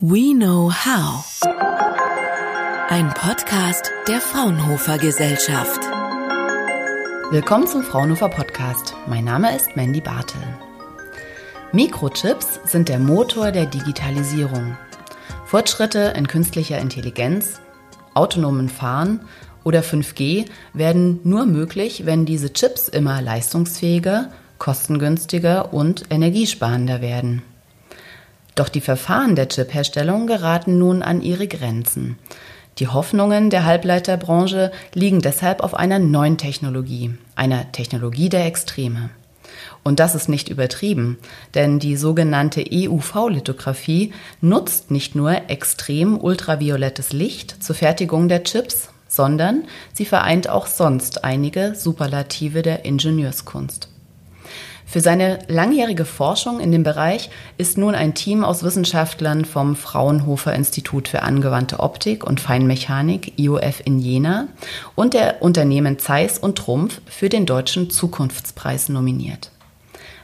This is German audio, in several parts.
We Know How. Ein Podcast der Fraunhofer Gesellschaft. Willkommen zum Fraunhofer Podcast. Mein Name ist Mandy Bartel. Mikrochips sind der Motor der Digitalisierung. Fortschritte in künstlicher Intelligenz, autonomen Fahren oder 5G werden nur möglich, wenn diese Chips immer leistungsfähiger, kostengünstiger und energiesparender werden. Doch die Verfahren der Chipherstellung geraten nun an ihre Grenzen. Die Hoffnungen der Halbleiterbranche liegen deshalb auf einer neuen Technologie, einer Technologie der Extreme. Und das ist nicht übertrieben, denn die sogenannte EUV-Lithografie nutzt nicht nur extrem ultraviolettes Licht zur Fertigung der Chips, sondern sie vereint auch sonst einige Superlative der Ingenieurskunst. Für seine langjährige Forschung in dem Bereich ist nun ein Team aus Wissenschaftlern vom Fraunhofer Institut für angewandte Optik und Feinmechanik IOF in Jena und der Unternehmen Zeiss und Trumpf für den Deutschen Zukunftspreis nominiert.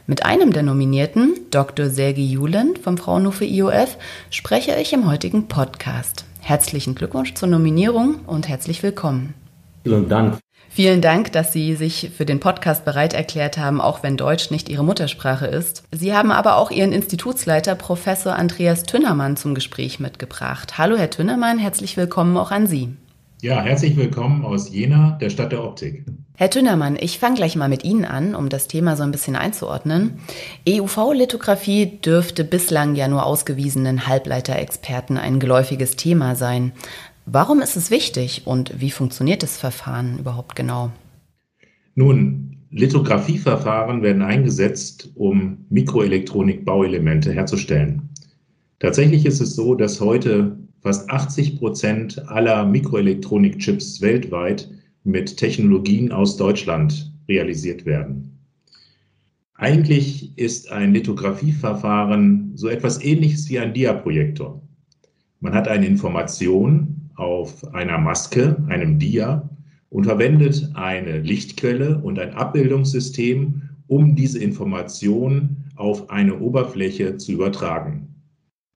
Mit einem der Nominierten, Dr. Sergei Julen vom Fraunhofer IOF, spreche ich im heutigen Podcast. Herzlichen Glückwunsch zur Nominierung und herzlich willkommen. Vielen Dank Vielen Dank, dass Sie sich für den Podcast bereit erklärt haben, auch wenn Deutsch nicht Ihre Muttersprache ist. Sie haben aber auch Ihren Institutsleiter Professor Andreas Tünnermann zum Gespräch mitgebracht. Hallo, Herr Tünnermann, herzlich willkommen auch an Sie. Ja, herzlich willkommen aus Jena, der Stadt der Optik. Herr Tünnermann, ich fange gleich mal mit Ihnen an, um das Thema so ein bisschen einzuordnen. EUV-Lithografie dürfte bislang ja nur ausgewiesenen Halbleiterexperten ein geläufiges Thema sein. Warum ist es wichtig und wie funktioniert das Verfahren überhaupt genau? Nun, Lithografieverfahren werden eingesetzt, um Mikroelektronik-Bauelemente herzustellen. Tatsächlich ist es so, dass heute fast 80 Prozent aller Mikroelektronik-Chips weltweit mit Technologien aus Deutschland realisiert werden. Eigentlich ist ein Lithografieverfahren so etwas ähnliches wie ein Diaprojektor. Man hat eine Information, auf einer Maske, einem Dia, und verwendet eine Lichtquelle und ein Abbildungssystem, um diese Information auf eine Oberfläche zu übertragen.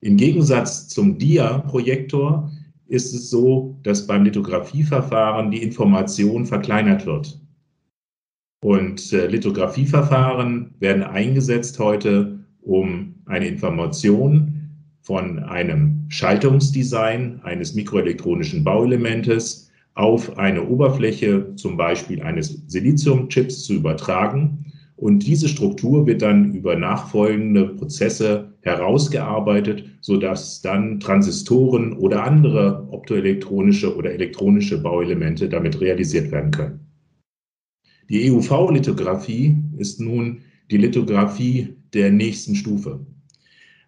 Im Gegensatz zum Dia-Projektor ist es so, dass beim Lithografieverfahren die Information verkleinert wird. Und äh, Lithografieverfahren werden eingesetzt heute, um eine Information von einem Schaltungsdesign eines mikroelektronischen Bauelementes auf eine Oberfläche, zum Beispiel eines Siliziumchips, zu übertragen. Und diese Struktur wird dann über nachfolgende Prozesse herausgearbeitet, sodass dann Transistoren oder andere optoelektronische oder elektronische Bauelemente damit realisiert werden können. Die EUV-Lithografie ist nun die Lithografie der nächsten Stufe.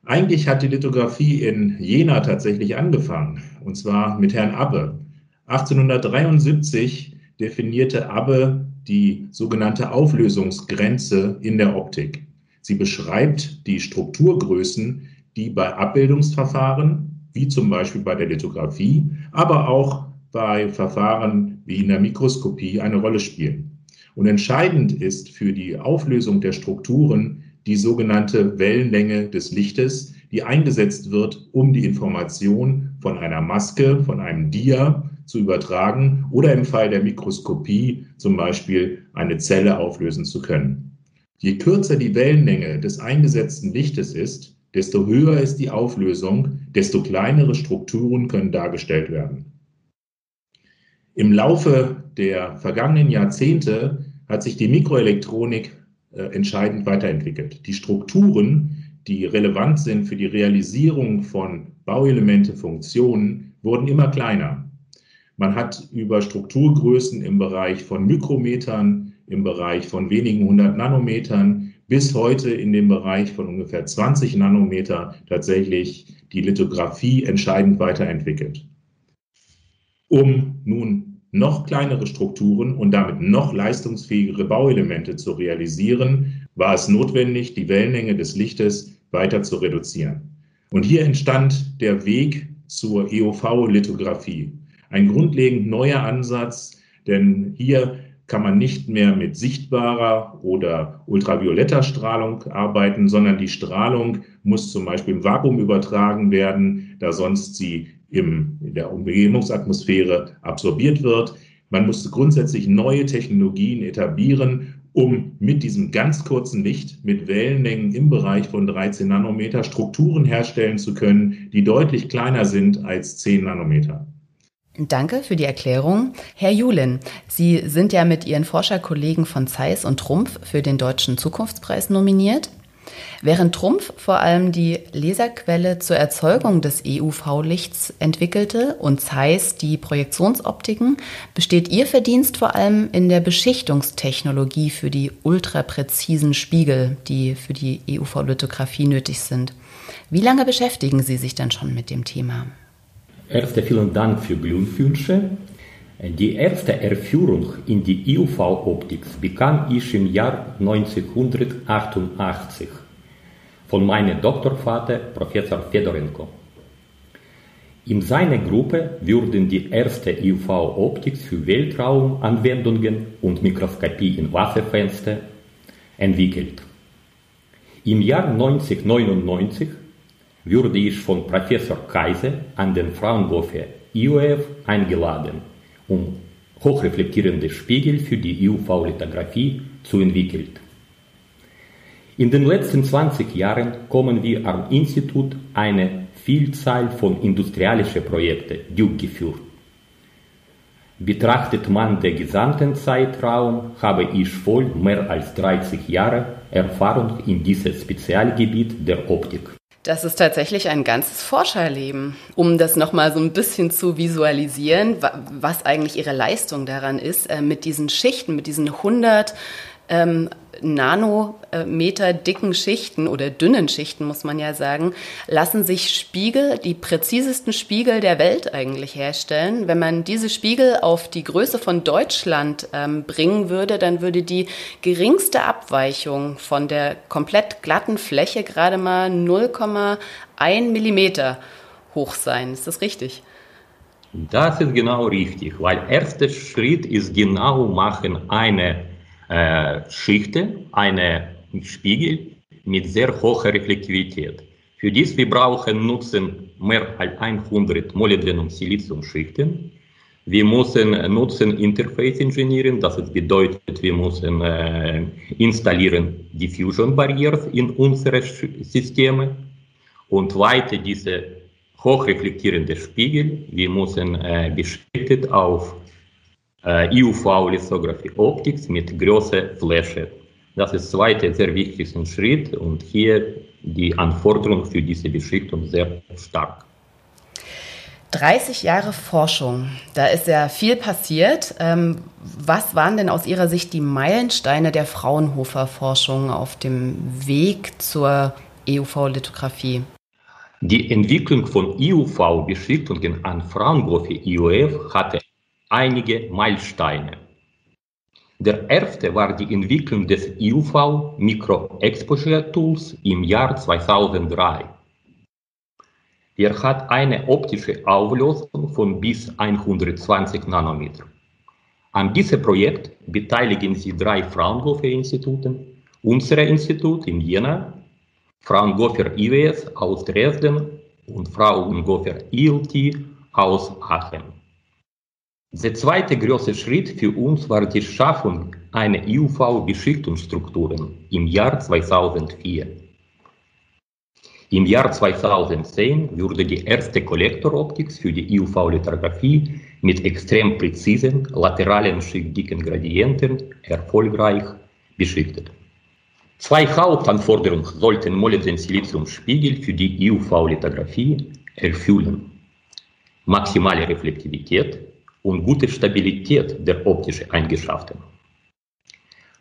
Eigentlich hat die Lithografie in Jena tatsächlich angefangen, und zwar mit Herrn Abbe. 1873 definierte Abbe die sogenannte Auflösungsgrenze in der Optik. Sie beschreibt die Strukturgrößen, die bei Abbildungsverfahren, wie zum Beispiel bei der Lithografie, aber auch bei Verfahren wie in der Mikroskopie eine Rolle spielen. Und entscheidend ist für die Auflösung der Strukturen die sogenannte Wellenlänge des Lichtes, die eingesetzt wird, um die Information von einer Maske, von einem Dia zu übertragen oder im Fall der Mikroskopie zum Beispiel eine Zelle auflösen zu können. Je kürzer die Wellenlänge des eingesetzten Lichtes ist, desto höher ist die Auflösung, desto kleinere Strukturen können dargestellt werden. Im Laufe der vergangenen Jahrzehnte hat sich die Mikroelektronik entscheidend weiterentwickelt. Die Strukturen, die relevant sind für die Realisierung von Bauelemente, Funktionen, wurden immer kleiner. Man hat über Strukturgrößen im Bereich von Mikrometern, im Bereich von wenigen hundert Nanometern bis heute in dem Bereich von ungefähr 20 Nanometer tatsächlich die Lithografie entscheidend weiterentwickelt. Um nun noch kleinere Strukturen und damit noch leistungsfähigere Bauelemente zu realisieren, war es notwendig, die Wellenlänge des Lichtes weiter zu reduzieren. Und hier entstand der Weg zur EOV-Lithografie. Ein grundlegend neuer Ansatz, denn hier kann man nicht mehr mit sichtbarer oder ultravioletter Strahlung arbeiten, sondern die Strahlung muss zum Beispiel im Vakuum übertragen werden, da sonst sie im, in der Umgebungsatmosphäre absorbiert wird. Man muss grundsätzlich neue Technologien etablieren, um mit diesem ganz kurzen Licht mit Wellenlängen im Bereich von 13 Nanometer Strukturen herstellen zu können, die deutlich kleiner sind als 10 Nanometer. Danke für die Erklärung. Herr Julin, Sie sind ja mit Ihren Forscherkollegen von Zeiss und Trumpf für den Deutschen Zukunftspreis nominiert. Während Trumpf vor allem die Laserquelle zur Erzeugung des EUV-Lichts entwickelte und Zeiss die Projektionsoptiken, besteht Ihr Verdienst vor allem in der Beschichtungstechnologie für die ultrapräzisen Spiegel, die für die EUV-Lithografie nötig sind. Wie lange beschäftigen Sie sich denn schon mit dem Thema? Erst vielen Dank für Glückwünsche. Die erste Erführung in die EUV-Optik bekam ich im Jahr 1988 von meinem Doktorvater Professor Fedorenko. In seiner Gruppe wurden die erste EUV-Optik für Weltraumanwendungen und Mikroskopie in Wasserfenster entwickelt. Im Jahr 1999 wurde ich von Professor Kaiser an den Fraunhofer IOF eingeladen, um hochreflektierende Spiegel für die EUV-Lithografie zu entwickeln. In den letzten 20 Jahren kommen wir am Institut eine Vielzahl von industriellen Projekten durchgeführt. Betrachtet man den gesamten Zeitraum, habe ich wohl mehr als 30 Jahre Erfahrung in diesem Spezialgebiet der Optik. Das ist tatsächlich ein ganzes Forscherleben. Um das nochmal so ein bisschen zu visualisieren, was eigentlich Ihre Leistung daran ist, äh, mit diesen Schichten, mit diesen 100 ähm, Nanometer dicken Schichten oder dünnen Schichten, muss man ja sagen, lassen sich Spiegel, die präzisesten Spiegel der Welt eigentlich herstellen. Wenn man diese Spiegel auf die Größe von Deutschland ähm, bringen würde, dann würde die geringste Abweichung von der komplett glatten Fläche gerade mal 0,1 Millimeter hoch sein. Ist das richtig? Das ist genau richtig, weil erster Schritt ist genau machen eine äh, Schichten, eine Spiegel mit sehr hoher Reflektivität. Für dies wir brauchen nutzen mehr als 100 Molybdenum-Silizium-Schichten. Wir müssen nutzen Interface Engineering, das bedeutet, wir müssen äh, installieren Diffusion Barriers in unsere Systeme und weiter diese hochreflektierende Spiegel, wir müssen äh, beschichtet auf EUV-Lithography Optics mit großer Fläche. Das ist der zweite sehr wichtiger Schritt und hier die Anforderung für diese Beschichtung sehr stark. 30 Jahre Forschung, da ist ja viel passiert. Ähm, was waren denn aus Ihrer Sicht die Meilensteine der Fraunhofer-Forschung auf dem Weg zur EUV-Lithografie? Die Entwicklung von EUV-Beschichtungen an Fraunhofer IOF hatte einige Meilensteine. Der erste war die Entwicklung des UV Micro Exposure Tools im Jahr 2003. Er hat eine optische Auflösung von bis 120 Nanometer. An diesem Projekt beteiligen sich drei Fraunhofer-Institute, unser Institut in Jena, Fraunhofer IWS aus Dresden und Fraunhofer ILT aus Aachen. Der zweite große Schritt für uns war die Schaffung einer UV-Beschichtungsstruktur im Jahr 2004. Im Jahr 2010 wurde die erste Kollektoroptik für die UV-Lithografie mit extrem präzisen lateralen schichtdicken Gradienten erfolgreich beschichtet. Zwei Hauptanforderungen sollten Molybden-Silizium-Spiegel für die UV-Lithografie erfüllen. Maximale Reflektivität und gute Stabilität der optischen Eigenschaften.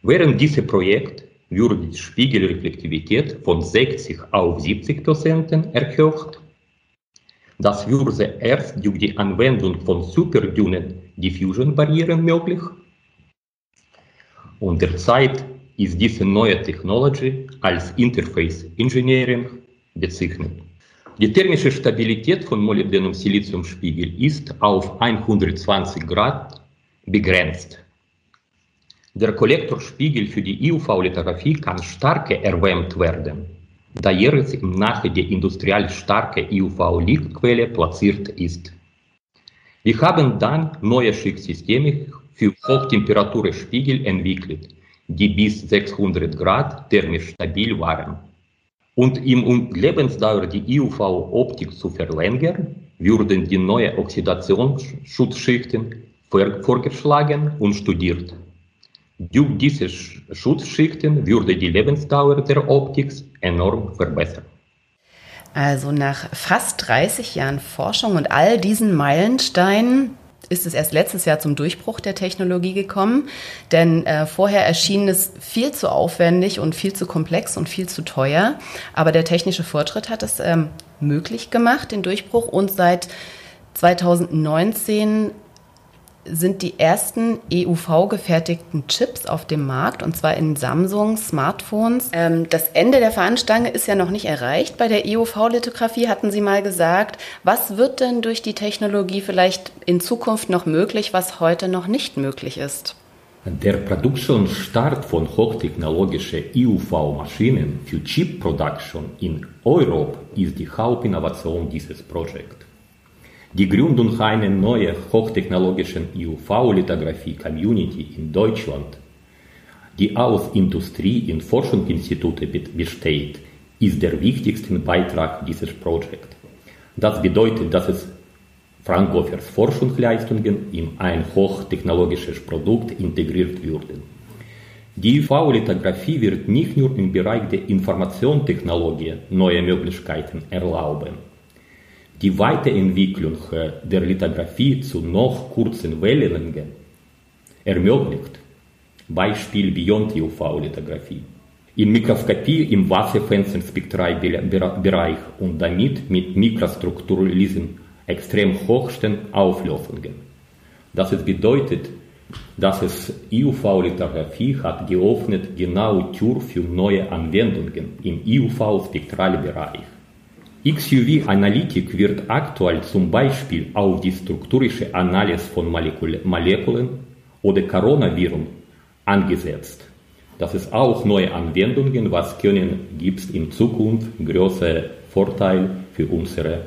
Während dieses Projekt wurde die Spiegelreflektivität von 60 auf 70 Prozent erhöht. Das wurde erst durch die Anwendung von superdünnen Diffusion-Barrieren möglich. Und derzeit ist diese neue Technologie als Interface Engineering bezeichnet. Die thermische Stabilität von Molybdenum-Silizium-Spiegel ist auf 120 Grad begrenzt. Der Kollektorspiegel für die EUV-Lithografie kann stark erwärmt werden, da jeweils im Nahe der industriell starke EUV-Lichtquelle platziert ist. Wir haben dann neue Schicksysteme für Hochtemperaturspiegel entwickelt, die bis 600 Grad thermisch stabil waren. Und um Lebensdauer die EUV-Optik zu verlängern, würden die neuen Oxidationsschutzschichten vorgeschlagen und studiert. Durch diese Schutzschichten würde die Lebensdauer der Optik enorm verbessern. Also nach fast 30 Jahren Forschung und all diesen Meilensteinen ist es erst letztes Jahr zum Durchbruch der Technologie gekommen, denn äh, vorher erschien es viel zu aufwendig und viel zu komplex und viel zu teuer. Aber der technische Fortschritt hat es ähm, möglich gemacht, den Durchbruch. Und seit 2019 sind die ersten EUV-gefertigten Chips auf dem Markt, und zwar in Samsung Smartphones. Ähm, das Ende der Fahnenstange ist ja noch nicht erreicht. Bei der EUV-Lithografie hatten Sie mal gesagt, was wird denn durch die Technologie vielleicht in Zukunft noch möglich, was heute noch nicht möglich ist? Der Produktionsstart von hochtechnologischen EUV-Maschinen für Chip Production in Europa ist die Hauptinnovation dieses Projekts. Die Gründung einer neuen hochtechnologischen UV-Lithografie-Community in Deutschland, die aus Industrie- und Forschungsinstituten besteht, ist der wichtigste Beitrag dieses Projekts. Das bedeutet, dass es Fraunhofers Forschungsleistungen in ein hochtechnologisches Produkt integriert würden. Die UV-Lithografie wird nicht nur im Bereich der Informationstechnologie neue Möglichkeiten erlauben. Die Weiterentwicklung der Lithografie zu noch kurzen Wellenlängen ermöglicht, Beispiel Beyond UV-Lithografie, in Mikroskopie im Wasserfensterspektralbereich und damit mit Mikrostrukturlesen extrem hochsten Auflösungen. Das bedeutet, dass es EUV-Lithografie hat geöffnet genau Tür für neue Anwendungen im EUV-Spektralbereich. XUV-Analytik wird aktuell zum Beispiel auf die strukturische Analyse von Molekülen oder Coronaviren angesetzt. Das ist auch neue Anwendungen, was können gibt in Zukunft größere Vorteil für unsere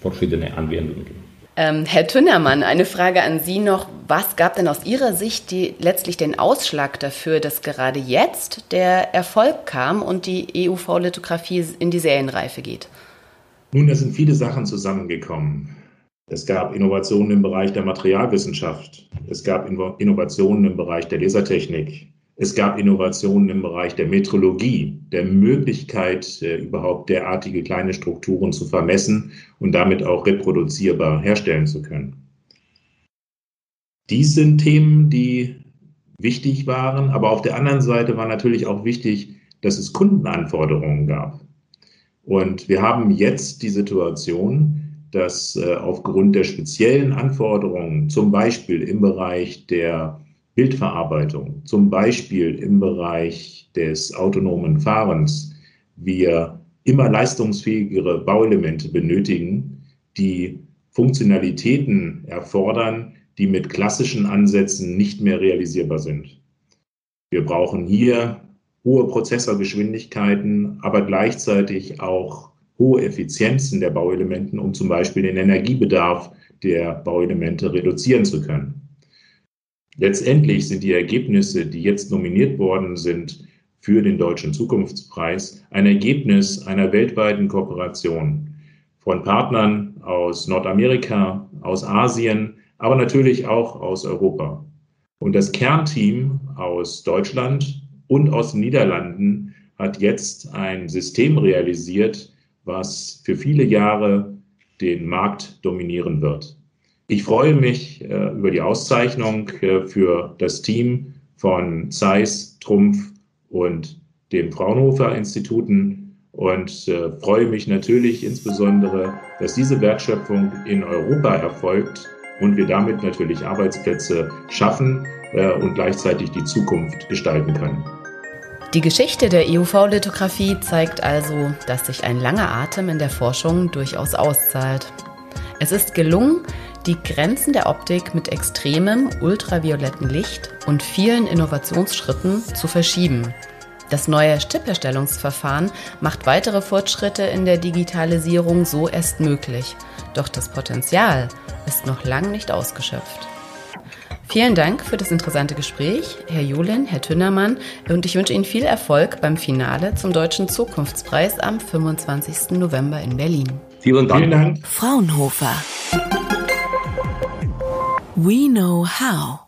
verschiedenen Anwendungen. Ähm, Herr Tünnermann, eine Frage an Sie noch. Was gab denn aus Ihrer Sicht die, letztlich den Ausschlag dafür, dass gerade jetzt der Erfolg kam und die EUV-Lithografie in die Serienreife geht? Nun, da sind viele Sachen zusammengekommen. Es gab Innovationen im Bereich der Materialwissenschaft. Es gab Innovationen im Bereich der Lasertechnik. Es gab Innovationen im Bereich der Metrologie, der Möglichkeit, äh, überhaupt derartige kleine Strukturen zu vermessen und damit auch reproduzierbar herstellen zu können. Dies sind Themen, die wichtig waren, aber auf der anderen Seite war natürlich auch wichtig, dass es Kundenanforderungen gab. Und wir haben jetzt die Situation, dass äh, aufgrund der speziellen Anforderungen, zum Beispiel im Bereich der Bildverarbeitung, zum Beispiel im Bereich des autonomen Fahrens, wir immer leistungsfähigere Bauelemente benötigen, die Funktionalitäten erfordern, die mit klassischen Ansätzen nicht mehr realisierbar sind. Wir brauchen hier hohe Prozessorgeschwindigkeiten, aber gleichzeitig auch hohe Effizienzen der Bauelementen, um zum Beispiel den Energiebedarf der Bauelemente reduzieren zu können. Letztendlich sind die Ergebnisse, die jetzt nominiert worden sind für den Deutschen Zukunftspreis, ein Ergebnis einer weltweiten Kooperation von Partnern aus Nordamerika, aus Asien, aber natürlich auch aus Europa. Und das Kernteam aus Deutschland, und aus den Niederlanden hat jetzt ein System realisiert, was für viele Jahre den Markt dominieren wird. Ich freue mich äh, über die Auszeichnung äh, für das Team von Zeiss, Trumpf und dem Fraunhofer Instituten und äh, freue mich natürlich insbesondere, dass diese Wertschöpfung in Europa erfolgt und wir damit natürlich Arbeitsplätze schaffen äh, und gleichzeitig die Zukunft gestalten können. Die Geschichte der EUV-Lithografie zeigt also, dass sich ein langer Atem in der Forschung durchaus auszahlt. Es ist gelungen, die Grenzen der Optik mit extremem ultravioletten Licht und vielen Innovationsschritten zu verschieben. Das neue Chipherstellungsverfahren macht weitere Fortschritte in der Digitalisierung so erst möglich. Doch das Potenzial ist noch lang nicht ausgeschöpft. Vielen Dank für das interessante Gespräch, Herr Julin, Herr Tünnermann, und ich wünsche Ihnen viel Erfolg beim Finale zum Deutschen Zukunftspreis am 25. November in Berlin. Vielen Dank. Vielen Dank. Fraunhofer. We know how.